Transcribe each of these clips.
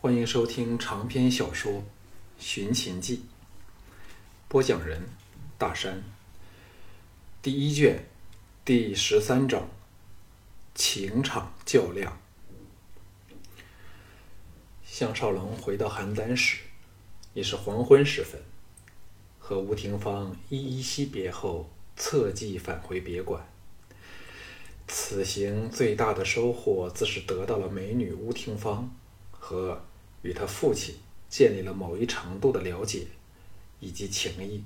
欢迎收听长篇小说《寻秦记》，播讲人：大山。第一卷第十三章：情场较量。项少龙回到邯郸时，已是黄昏时分，和吴廷芳依依惜别后，策骑返回别馆。此行最大的收获，自是得到了美女吴廷芳。和与他父亲建立了某一程度的了解以及情谊，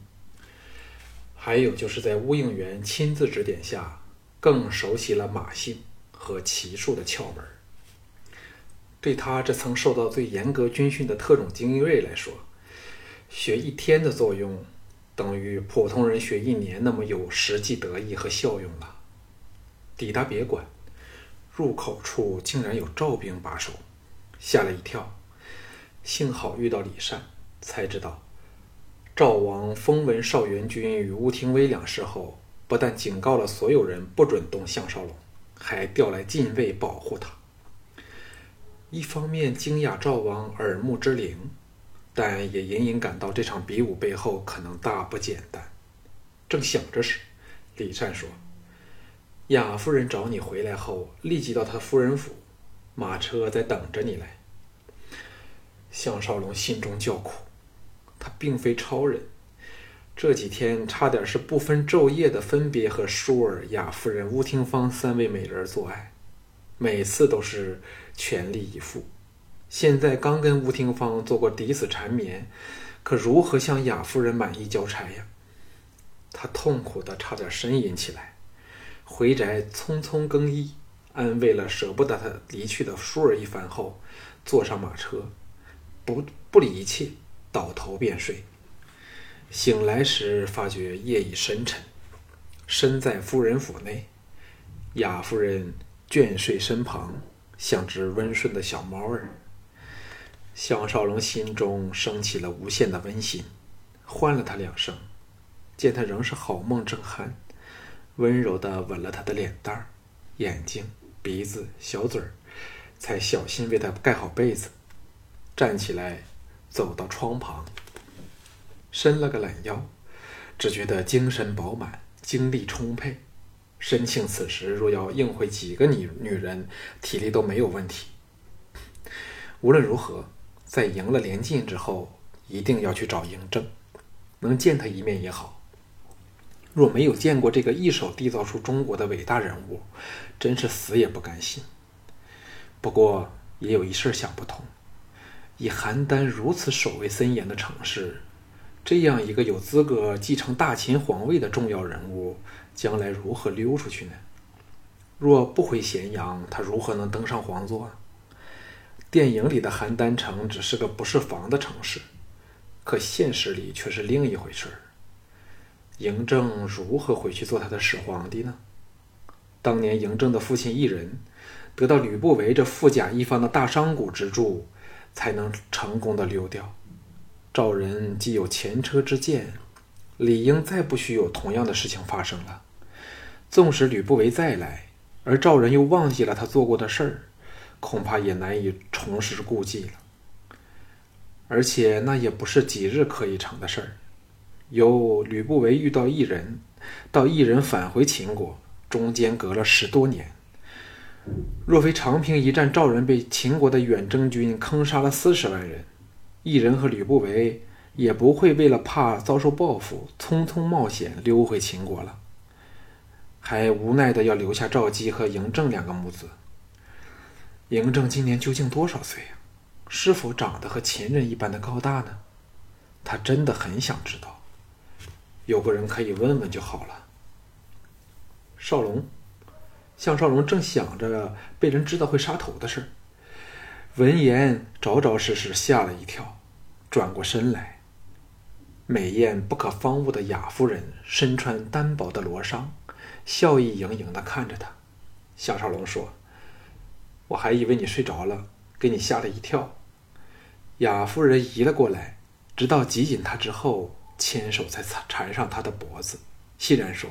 还有就是在乌应元亲自指点下，更熟悉了马性和骑术的窍门。对他这曾受到最严格军训的特种精锐来说，学一天的作用，等于普通人学一年那么有实际得益和效用了。抵达别馆，入口处竟然有赵兵把守。吓了一跳，幸好遇到李善，才知道赵王封闻少元军与乌廷威两事后，不但警告了所有人不准动项少龙，还调来禁卫保护他。一方面惊讶赵王耳目之灵，但也隐隐感到这场比武背后可能大不简单。正想着时，李善说：“雅夫人找你回来后，立即到他夫人府。”马车在等着你来。项少龙心中叫苦，他并非超人，这几天差点是不分昼夜的分别和舒儿、雅夫人、吴廷芳三位美人做爱，每次都是全力以赴。现在刚跟吴廷芳做过抵死缠绵，可如何向雅夫人满意交差呀？他痛苦的差点呻吟起来，回宅匆匆更衣。安慰了舍不得他离去的舒儿一番后，坐上马车，不不理一切，倒头便睡。醒来时，发觉夜已深沉，身在夫人府内，雅夫人倦睡身旁，像只温顺的小猫儿。项少龙心中升起了无限的温馨，唤了他两声，见他仍是好梦正酣，温柔地吻了他的脸蛋儿、眼睛。鼻子、小嘴儿，才小心为他盖好被子，站起来，走到窗旁，伸了个懒腰，只觉得精神饱满，精力充沛，申庆此时若要应会几个女女人，体力都没有问题。无论如何，在赢了连晋之后，一定要去找嬴政，能见他一面也好。若没有见过这个一手缔造出中国的伟大人物，真是死也不甘心。不过也有一事想不通：以邯郸如此守卫森严的城市，这样一个有资格继承大秦皇位的重要人物，将来如何溜出去呢？若不回咸阳，他如何能登上皇座？电影里的邯郸城只是个不设防的城市，可现实里却是另一回事儿。嬴政如何回去做他的始皇帝呢？当年嬴政的父亲异人，得到吕不韦这富甲一方的大商贾之助，才能成功的溜掉。赵人既有前车之鉴，理应再不许有同样的事情发生了。纵使吕不韦再来，而赵人又忘记了他做过的事儿，恐怕也难以重施故技了。而且那也不是几日可以成的事儿。由吕不韦遇到异人，到异人返回秦国，中间隔了十多年。若非长平一战，赵人被秦国的远征军坑杀了四十万人，异人和吕不韦也不会为了怕遭受报复，匆匆冒险溜回秦国了，还无奈的要留下赵姬和嬴政两个母子。嬴政今年究竟多少岁呀？是否长得和秦人一般的高大呢？他真的很想知道。有个人可以问问就好了。少龙，项少龙正想着被人知道会杀头的事儿，闻言着着实实吓了一跳，转过身来。美艳不可方物的雅夫人身穿单薄的罗裳，笑意盈盈的看着他。项少龙说：“我还以为你睡着了，给你吓了一跳。”雅夫人移了过来，直到挤紧他之后。牵手才缠缠上他的脖子，欣然说：“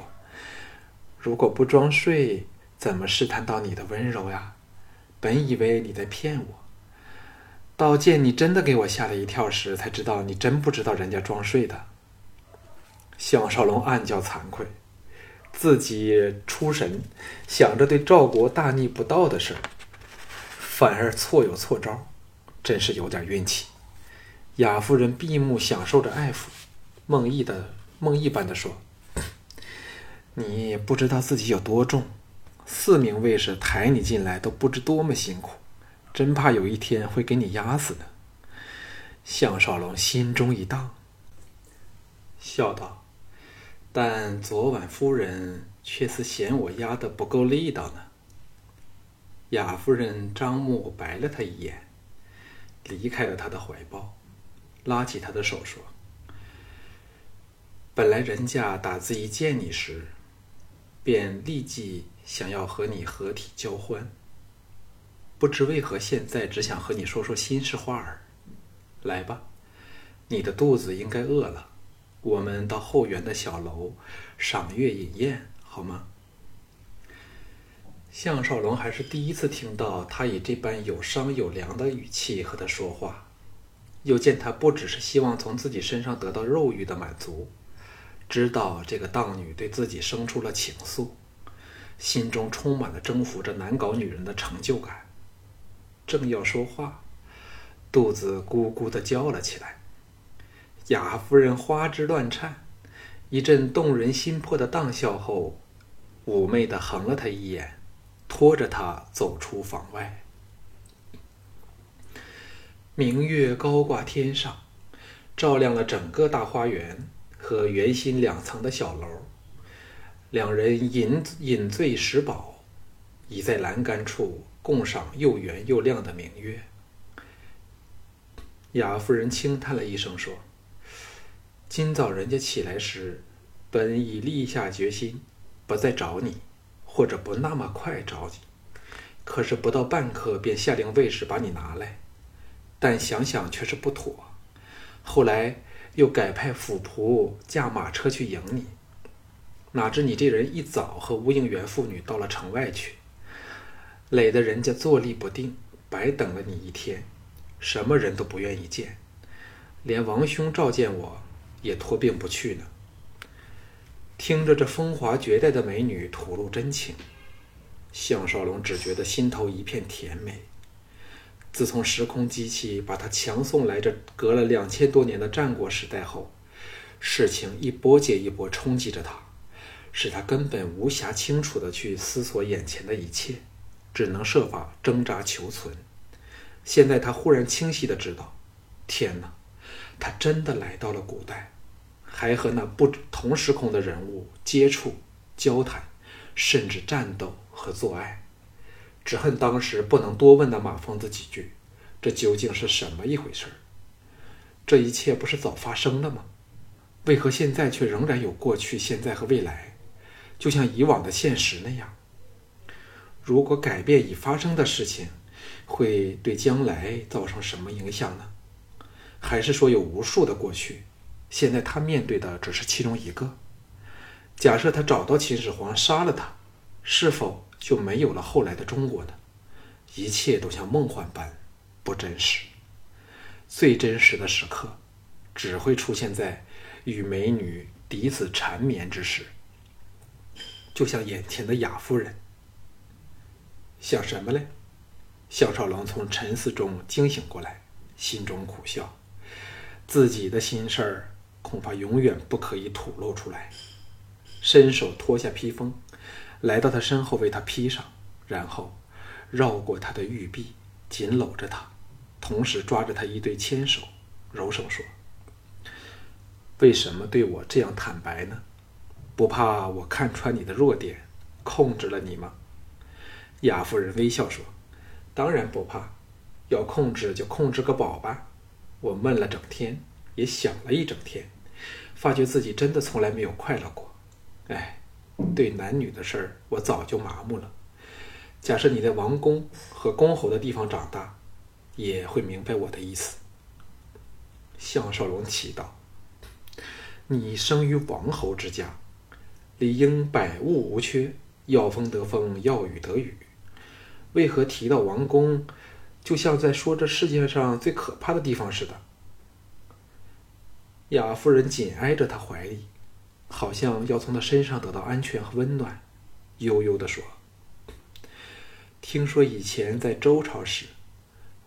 如果不装睡，怎么试探到你的温柔呀？本以为你在骗我，到见你真的给我吓了一跳时，才知道你真不知道人家装睡的。项少龙暗叫惭愧，自己出神，想着对赵国大逆不道的事儿反而错有错招，真是有点运气。雅夫人闭目享受着爱抚，梦呓的梦呓般的说：“你不知道自己有多重，四名卫士抬你进来都不知多么辛苦。”真怕有一天会给你压死呢。项少龙心中一荡，笑道：“但昨晚夫人却似嫌我压得不够力道呢。”雅夫人张目白了他一眼，离开了他的怀抱，拉起他的手说：“本来人家打字一见你时，便立即想要和你合体交欢。”不知为何，现在只想和你说说心事话儿。来吧，你的肚子应该饿了，我们到后园的小楼赏月饮宴，好吗？项少龙还是第一次听到他以这般有商有量的语气和他说话，又见他不只是希望从自己身上得到肉欲的满足，知道这个荡女对自己生出了情愫，心中充满了征服着难搞女人的成就感。正要说话，肚子咕咕的叫了起来。雅夫人花枝乱颤，一阵动人心魄的荡笑后，妩媚的横了他一眼，拖着他走出房外。明月高挂天上，照亮了整个大花园和圆心两层的小楼。两人饮饮醉食饱，倚在栏杆处。共赏又圆又亮的明月，雅夫人轻叹了一声说：“今早人家起来时，本已立下决心，不再找你，或者不那么快找你。可是不到半刻，便下令卫士把你拿来。但想想却是不妥，后来又改派府仆驾马车去迎你。哪知你这人一早和吴应元父女到了城外去。”累得人家坐立不定，白等了你一天，什么人都不愿意见，连王兄召见我也托病不去呢。听着这风华绝代的美女吐露真情，项少龙只觉得心头一片甜美。自从时空机器把他强送来这隔了两千多年的战国时代后，事情一波接一波冲击着他，使他根本无暇清楚的去思索眼前的一切。只能设法挣扎求存。现在他忽然清晰的知道，天哪，他真的来到了古代，还和那不同时空的人物接触、交谈，甚至战斗和做爱。只恨当时不能多问那马疯子几句，这究竟是什么一回事儿？这一切不是早发生了吗？为何现在却仍然有过去、现在和未来，就像以往的现实那样？如果改变已发生的事情，会对将来造成什么影响呢？还是说有无数的过去，现在他面对的只是其中一个？假设他找到秦始皇杀了他，是否就没有了后来的中国呢？一切都像梦幻般不真实。最真实的时刻，只会出现在与美女彼此缠绵之时，就像眼前的雅夫人。想什么嘞？项少龙从沉思中惊醒过来，心中苦笑，自己的心事儿恐怕永远不可以吐露出来。伸手脱下披风，来到他身后为他披上，然后绕过他的玉臂，紧搂着他，同时抓着他一对纤手，柔声说：“为什么对我这样坦白呢？不怕我看穿你的弱点，控制了你吗？”雅夫人微笑说：“当然不怕，要控制就控制个饱吧。我闷了整天，也想了一整天，发觉自己真的从来没有快乐过。哎，对男女的事儿，我早就麻木了。假设你在王宫和公侯的地方长大，也会明白我的意思。”项少龙祈祷：“你生于王侯之家，理应百物无缺，要风得风，要雨得雨。”为何提到王宫，就像在说这世界上最可怕的地方似的。雅夫人紧挨着他怀里，好像要从他身上得到安全和温暖，悠悠地说：“听说以前在周朝时，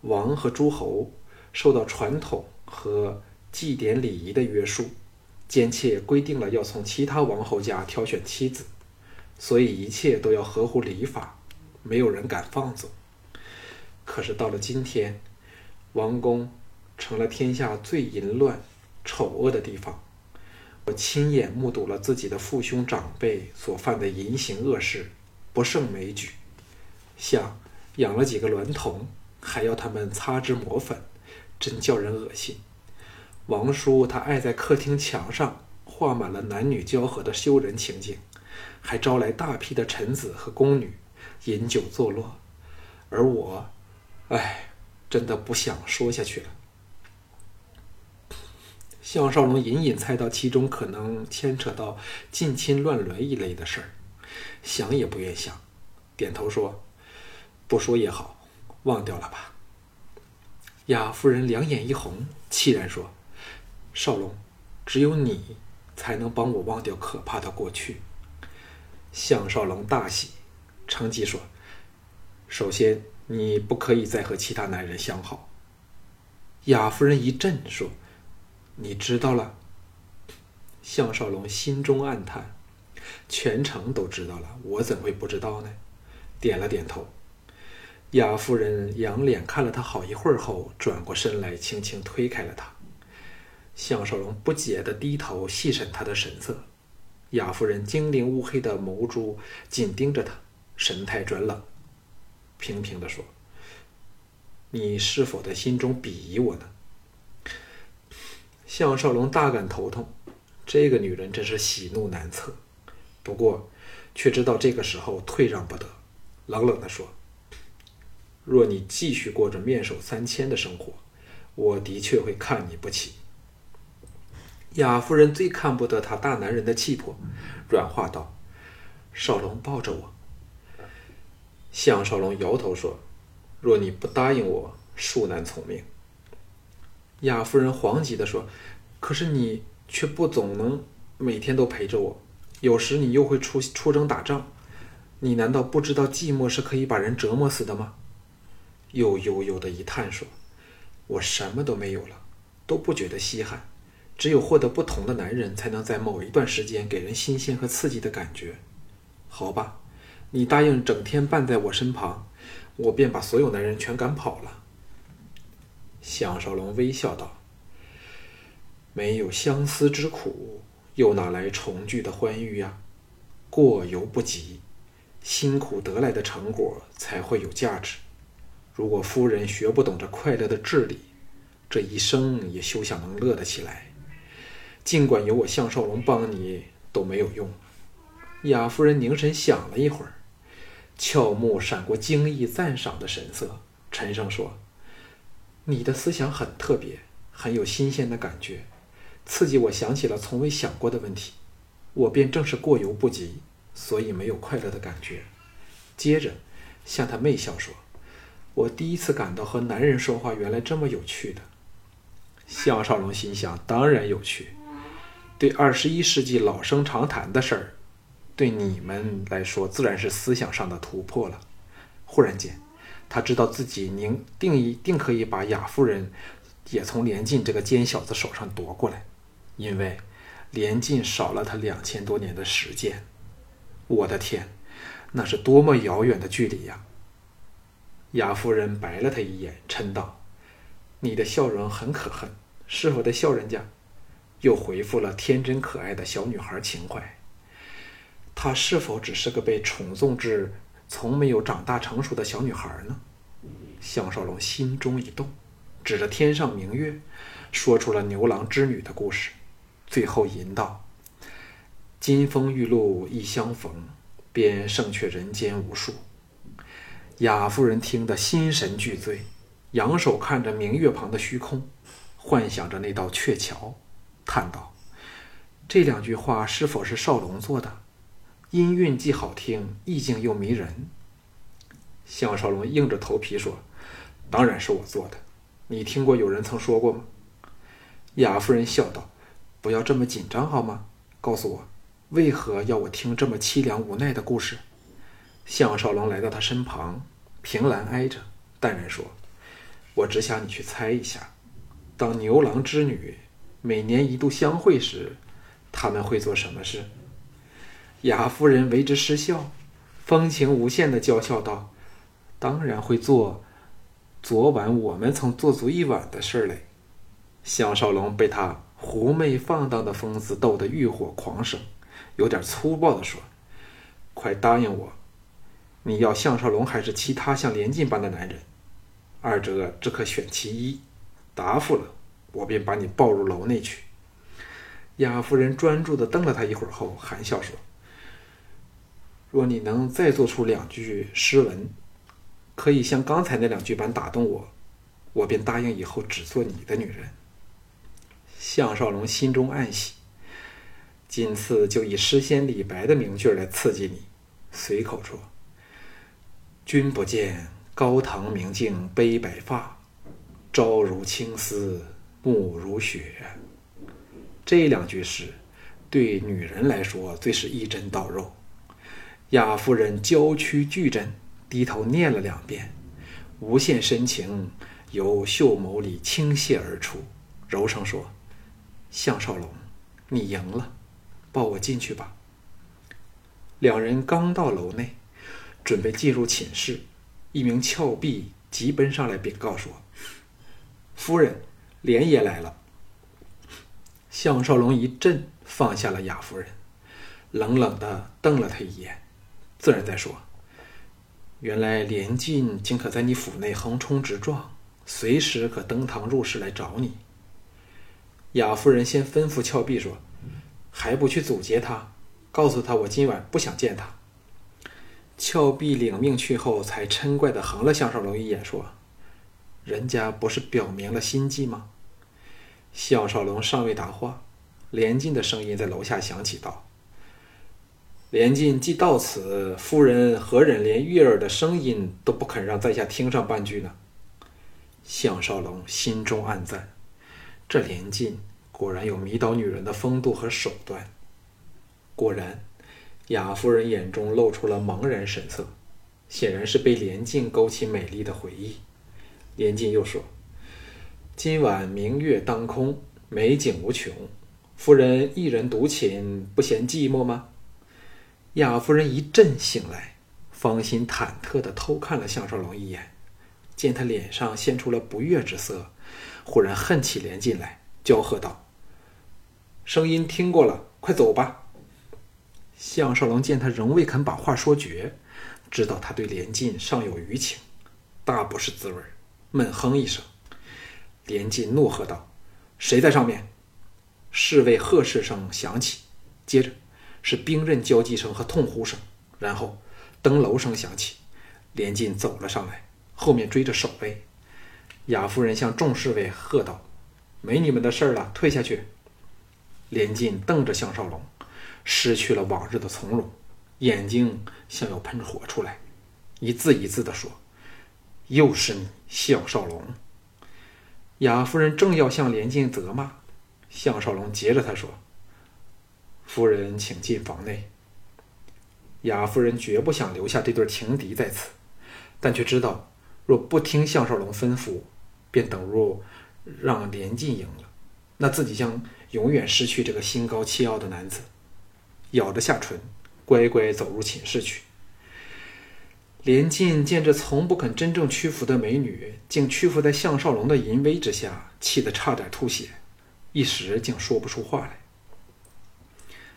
王和诸侯受到传统和祭典礼仪的约束，奸妾规定了要从其他王侯家挑选妻子，所以一切都要合乎礼法，没有人敢放纵。可是到了今天，王宫成了天下最淫乱。”丑恶的地方，我亲眼目睹了自己的父兄长辈所犯的淫行恶事，不胜枚举。像养了几个娈童，还要他们擦脂抹粉，真叫人恶心。王叔他爱在客厅墙上画满了男女交合的羞人情景，还招来大批的臣子和宫女饮酒作乐，而我，唉，真的不想说下去了。项少龙隐隐猜到其中可能牵扯到近亲乱伦一类的事儿，想也不愿想，点头说：“不说也好，忘掉了吧。”雅夫人两眼一红，凄然说：“少龙，只有你才能帮我忘掉可怕的过去。”项少龙大喜，乘机说：“首先，你不可以再和其他男人相好。”雅夫人一震，说。你知道了，项少龙心中暗叹，全城都知道了，我怎会不知道呢？点了点头。雅夫人仰脸看了他好一会儿后，转过身来，轻轻推开了他。项少龙不解地低头细审他的神色。雅夫人精灵乌黑的眸珠紧盯着他，神态转冷，平平地说：“你是否在心中鄙夷我呢？”项少龙大感头痛，这个女人真是喜怒难测。不过，却知道这个时候退让不得，冷冷地说：“若你继续过着面首三千的生活，我的确会看你不起。”雅夫人最看不得他大男人的气魄，软化道：“少龙抱着我。”项少龙摇头说：“若你不答应我，恕难从命。”雅夫人惶急地说：“可是你却不总能每天都陪着我，有时你又会出出征打仗，你难道不知道寂寞是可以把人折磨死的吗？”又悠悠的一叹说：“我什么都没有了，都不觉得稀罕，只有获得不同的男人，才能在某一段时间给人新鲜和刺激的感觉。好吧，你答应整天伴在我身旁，我便把所有男人全赶跑了。”项少龙微笑道：“没有相思之苦，又哪来重聚的欢愉呀？过犹不及，辛苦得来的成果才会有价值。如果夫人学不懂这快乐的智理，这一生也休想能乐得起来。尽管有我项少龙帮你，都没有用。”雅夫人凝神想了一会儿，俏目闪过惊异赞赏的神色，沉声说。你的思想很特别，很有新鲜的感觉，刺激我想起了从未想过的问题，我便正是过犹不及，所以没有快乐的感觉。接着，向他媚笑说：“我第一次感到和男人说话原来这么有趣的。”项少龙心想：当然有趣，对二十一世纪老生常谈的事儿，对你们来说自然是思想上的突破了。忽然间。他知道自己宁定一定可以把雅夫人也从连晋这个奸小子手上夺过来，因为连晋少了他两千多年的时间。我的天，那是多么遥远的距离呀！雅夫人白了他一眼，嗔道：“你的笑容很可恨，是否在笑人家？”又回复了天真可爱的小女孩情怀。她是否只是个被宠纵至？从没有长大成熟的小女孩呢？项少龙心中一动，指着天上明月，说出了牛郎织女的故事，最后吟道：“金风玉露一相逢，便胜却人间无数。”雅夫人听得心神俱醉，仰首看着明月旁的虚空，幻想着那道鹊桥，叹道：“这两句话是否是少龙做的？”音韵既好听，意境又迷人。项少龙硬着头皮说：“当然是我做的。你听过有人曾说过吗？”雅夫人笑道：“不要这么紧张好吗？告诉我，为何要我听这么凄凉无奈的故事？”项少龙来到他身旁，凭栏挨着，淡然说：“我只想你去猜一下，当牛郎织女每年一度相会时，他们会做什么事？”雅夫人为之失笑，风情无限的娇笑道：“当然会做昨晚我们曾做足一晚的事嘞。”项少龙被他狐媚放荡的风姿逗得欲火狂生，有点粗暴地说：“快答应我，你要项少龙还是其他像连晋般的男人？二者只可选其一。答复了，我便把你抱入楼内去。”雅夫人专注地瞪了他一会儿后，含笑说。若你能再做出两句诗文，可以像刚才那两句般打动我，我便答应以后只做你的女人。项少龙心中暗喜，今次就以诗仙李白的名句来刺激你，随口说：“君不见高堂明镜悲白发，朝如青丝暮如雪。”这两句诗，对女人来说最是一针到肉。雅夫人娇躯巨震，低头念了两遍，无限深情由秀眸里倾泻而出，柔声说：“项少龙，你赢了，抱我进去吧。”两人刚到楼内，准备进入寝室，一名峭壁急奔上来禀告说：“夫人，莲爷来了。”项少龙一震，放下了雅夫人，冷冷的瞪了他一眼。自然在说。原来连晋竟可在你府内横冲直撞，随时可登堂入室来找你。雅夫人先吩咐峭壁说：“还不去阻截他，告诉他我今晚不想见他。”峭壁领命去后，才嗔怪的横了项少龙一眼，说：“人家不是表明了心迹吗？”项少龙尚未答话，连晋的声音在楼下响起道。连晋既到此，夫人何忍连悦儿的声音都不肯让在下听上半句呢？项少龙心中暗赞，这连晋果然有迷倒女人的风度和手段。果然，雅夫人眼中露出了茫然神色，显然是被连晋勾起美丽的回忆。连晋又说：“今晚明月当空，美景无穷，夫人一人独寝，不嫌寂寞吗？”雅夫人一阵醒来，芳心忐忑地偷看了项少龙一眼，见他脸上现出了不悦之色，忽然恨起连进来，娇喝道：“声音听过了，快走吧！”项少龙见他仍未肯把话说绝，知道他对连晋尚有余情，大不是滋味，闷哼一声。连晋怒喝道：“谁在上面？”侍卫呵斥声响起，接着。是兵刃交击声和痛呼声，然后登楼声响起，连晋走了上来，后面追着守卫。雅夫人向众侍卫喝道：“没你们的事了，退下去。”连晋瞪着项少龙，失去了往日的从容，眼睛像要喷火出来，一字一字地说：“又是你，项少龙。”雅夫人正要向连晋责骂，项少龙接着他说。夫人，请进房内。雅夫人绝不想留下这对情敌在此，但却知道，若不听项少龙吩咐，便等入让连晋赢了，那自己将永远失去这个心高气傲的男子。咬着下唇，乖乖走入寝室去。连晋见这从不肯真正屈服的美女，竟屈服在项少龙的淫威之下，气得差点吐血，一时竟说不出话来。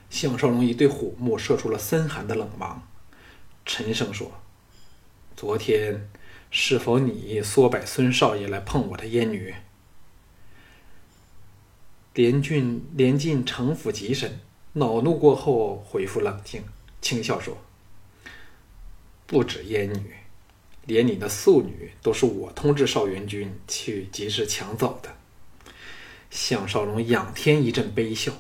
项少龙一对虎目射出了森寒的冷芒，沉声说：“昨天是否你唆摆孙少爷来碰我的燕女？”连俊连晋城府极深，恼怒过后恢复冷静，轻笑说：“不止燕女，连你的素女都是我通知少元君去及时抢走的。”项少龙仰天一阵悲笑。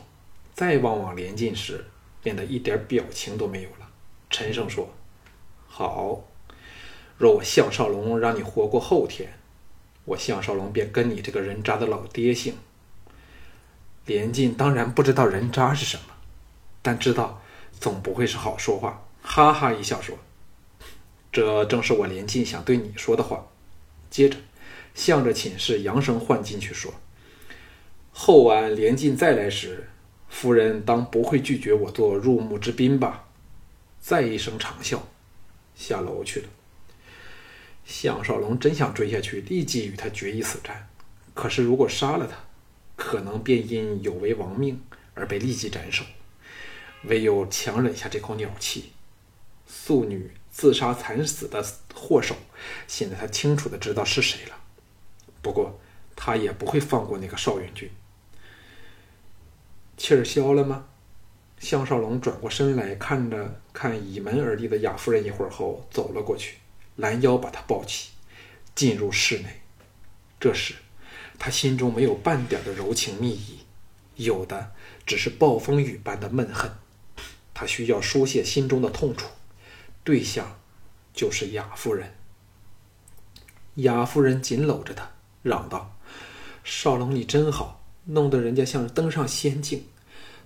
再望望连晋时，变得一点表情都没有了，沉声说：“好，若我项少龙让你活过后天，我项少龙便跟你这个人渣的老爹姓。”连晋当然不知道人渣是什么，但知道总不会是好说话，哈哈一笑说：“这正是我连晋想对你说的话。”接着，向着寝室扬声唤进去说：“后晚连晋再来时，夫人当不会拒绝我做入幕之宾吧？”再一声长啸，下楼去了。项少龙真想追下去，立即与他决一死战，可是如果杀了他，可能便因有违王命而被立即斩首，唯有强忍下这口鸟气。素女自杀惨死的祸首，现在他清楚的知道是谁了。不过他也不会放过那个邵元君。气儿消了吗？项少龙转过身来，看着看倚门而立的雅夫人一会儿后，走了过去，拦腰把她抱起，进入室内。这时。他心中没有半点的柔情蜜意，有的只是暴风雨般的闷恨。他需要疏泄心中的痛楚，对象就是雅夫人。雅夫人紧搂着他，嚷道：“少龙，你真好，弄得人家像登上仙境。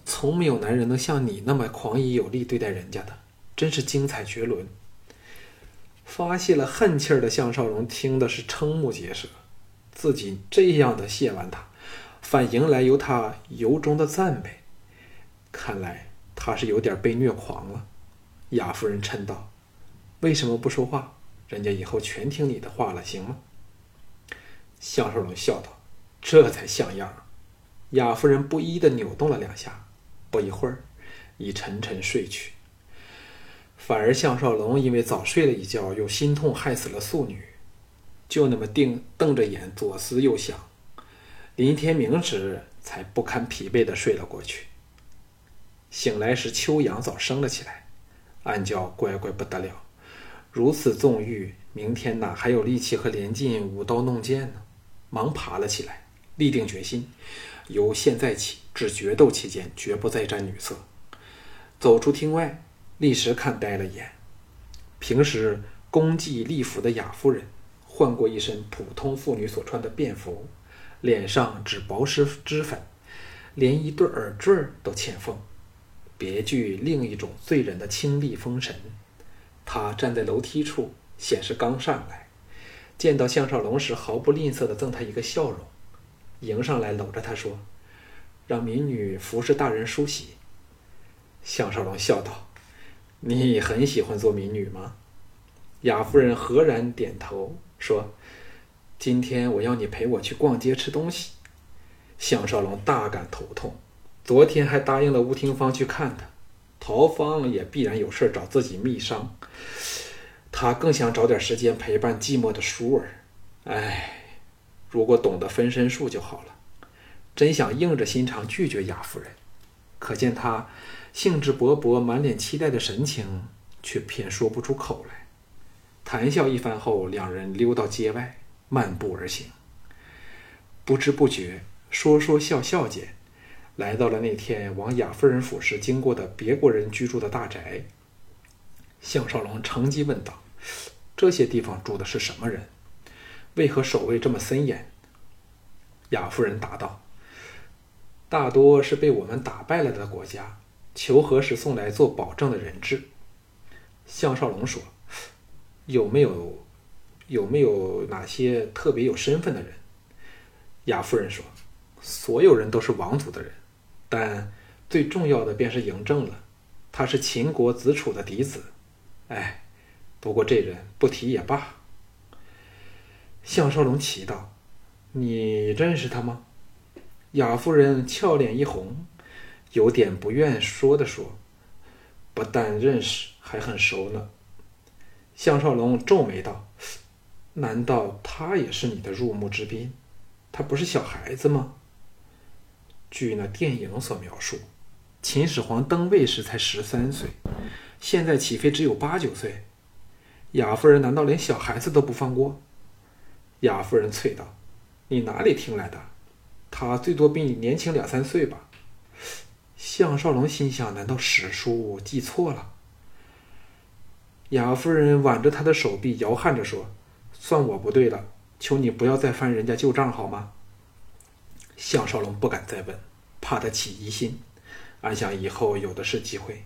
从没有男人能像你那么狂野有力对待人家的，真是精彩绝伦。”发泄了恨气儿的项少龙听的是瞠目结舌。自己这样的谢完他，反迎来由他由衷的赞美，看来他是有点被虐狂了。雅夫人嗔道：“为什么不说话？人家以后全听你的话了，行吗？”项少龙笑道：“这才像样。”雅夫人不依的扭动了两下，不一会儿，已沉沉睡去。反而项少龙因为早睡了一觉，又心痛害死了素女。就那么定瞪着眼，左思右想，林天明时才不堪疲惫的睡了过去。醒来时，秋阳早升了起来，暗叫乖乖不得了，如此纵欲，明天哪还有力气和连晋舞刀弄剑呢？忙爬了起来，立定决心，由现在起至决斗期间，绝不再沾女色。走出厅外，立时看呆了眼，平时功绩立服的雅夫人。换过一身普通妇女所穿的便服，脸上只薄施脂粉，连一对耳坠都欠奉，别具另一种醉人的清丽风神。她站在楼梯处，显示刚上来，见到项少龙时，毫不吝啬地赠他一个笑容，迎上来搂着他说：“让民女服侍大人梳洗。”项少龙笑道：“你很喜欢做民女吗？”雅夫人何然点头。说：“今天我要你陪我去逛街吃东西。”项少龙大感头痛，昨天还答应了吴廷芳去看他，陶芳也必然有事找自己密商，他更想找点时间陪伴寂寞的舒儿。哎，如果懂得分身术就好了。真想硬着心肠拒绝雅夫人，可见他兴致勃勃、满脸期待的神情，却偏说不出口来。谈笑一番后，两人溜到街外，漫步而行。不知不觉，说说笑笑间，来到了那天往雅夫人府时经过的别国人居住的大宅。项少龙乘机问道：“这些地方住的是什么人？为何守卫这么森严？”雅夫人答道：“大多是被我们打败了的国家，求和时送来做保证的人质。”项少龙说。有没有有没有哪些特别有身份的人？雅夫人说：“所有人都是王族的人，但最重要的便是嬴政了。他是秦国子楚的嫡子。哎，不过这人不提也罢。”项少龙奇道：“你认识他吗？”雅夫人俏脸一红，有点不愿说的说：“不但认识，还很熟呢。”项少龙皱眉道：“难道他也是你的入幕之宾？他不是小孩子吗？”据那电影所描述，秦始皇登位时才十三岁，现在起飞只有八九岁。雅夫人难道连小孩子都不放过？雅夫人啐道：“你哪里听来的？他最多比你年轻两三岁吧？”项少龙心想：难道史书记错了？雅夫人挽着他的手臂，摇撼着说：“算我不对了，求你不要再翻人家旧账好吗？项少龙不敢再问，怕他起疑心，暗想以后有的是机会，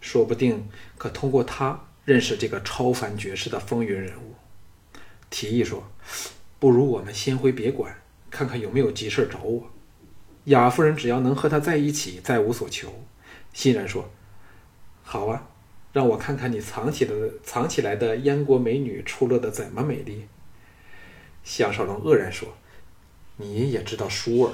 说不定可通过他认识这个超凡绝世的风云人物。提议说：“不如我们先回别馆，看看有没有急事找我。雅夫人只要能和他在一起，再无所求。”欣然说：“好啊，让我看看你藏起的藏起来的燕国美女出落的怎么美丽。”项少龙愕然说：“你也知道舒儿？”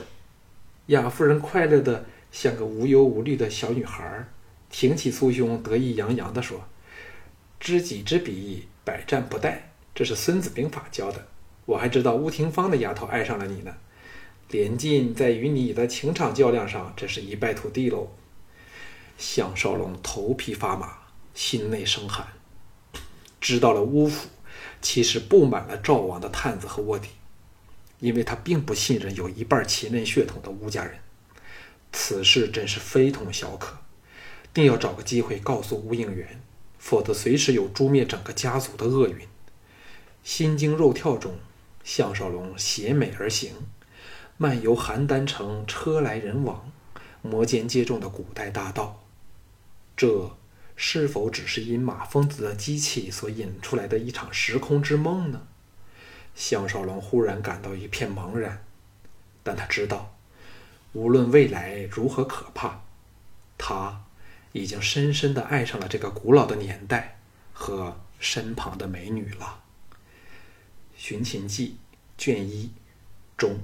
雅夫人快乐的像个无忧无虑的小女孩，挺起酥胸，得意洋洋地说：“知己知彼，百战不殆。”这是《孙子兵法》教的，我还知道乌廷芳的丫头爱上了你呢。连晋在与你的情场较量上，真是一败涂地喽。项少龙头皮发麻，心内生寒，知道了乌府其实布满了赵王的探子和卧底，因为他并不信任有一半秦人血统的乌家人。此事真是非同小可，定要找个机会告诉乌应元，否则随时有诛灭整个家族的厄运。心惊肉跳中，项少龙携美而行，漫游邯郸城车来人往、摩肩接踵的古代大道。这是否只是因马疯子的机器所引出来的一场时空之梦呢？项少龙忽然感到一片茫然，但他知道，无论未来如何可怕，他已经深深的爱上了这个古老的年代和身旁的美女了。《寻秦记》卷一，中。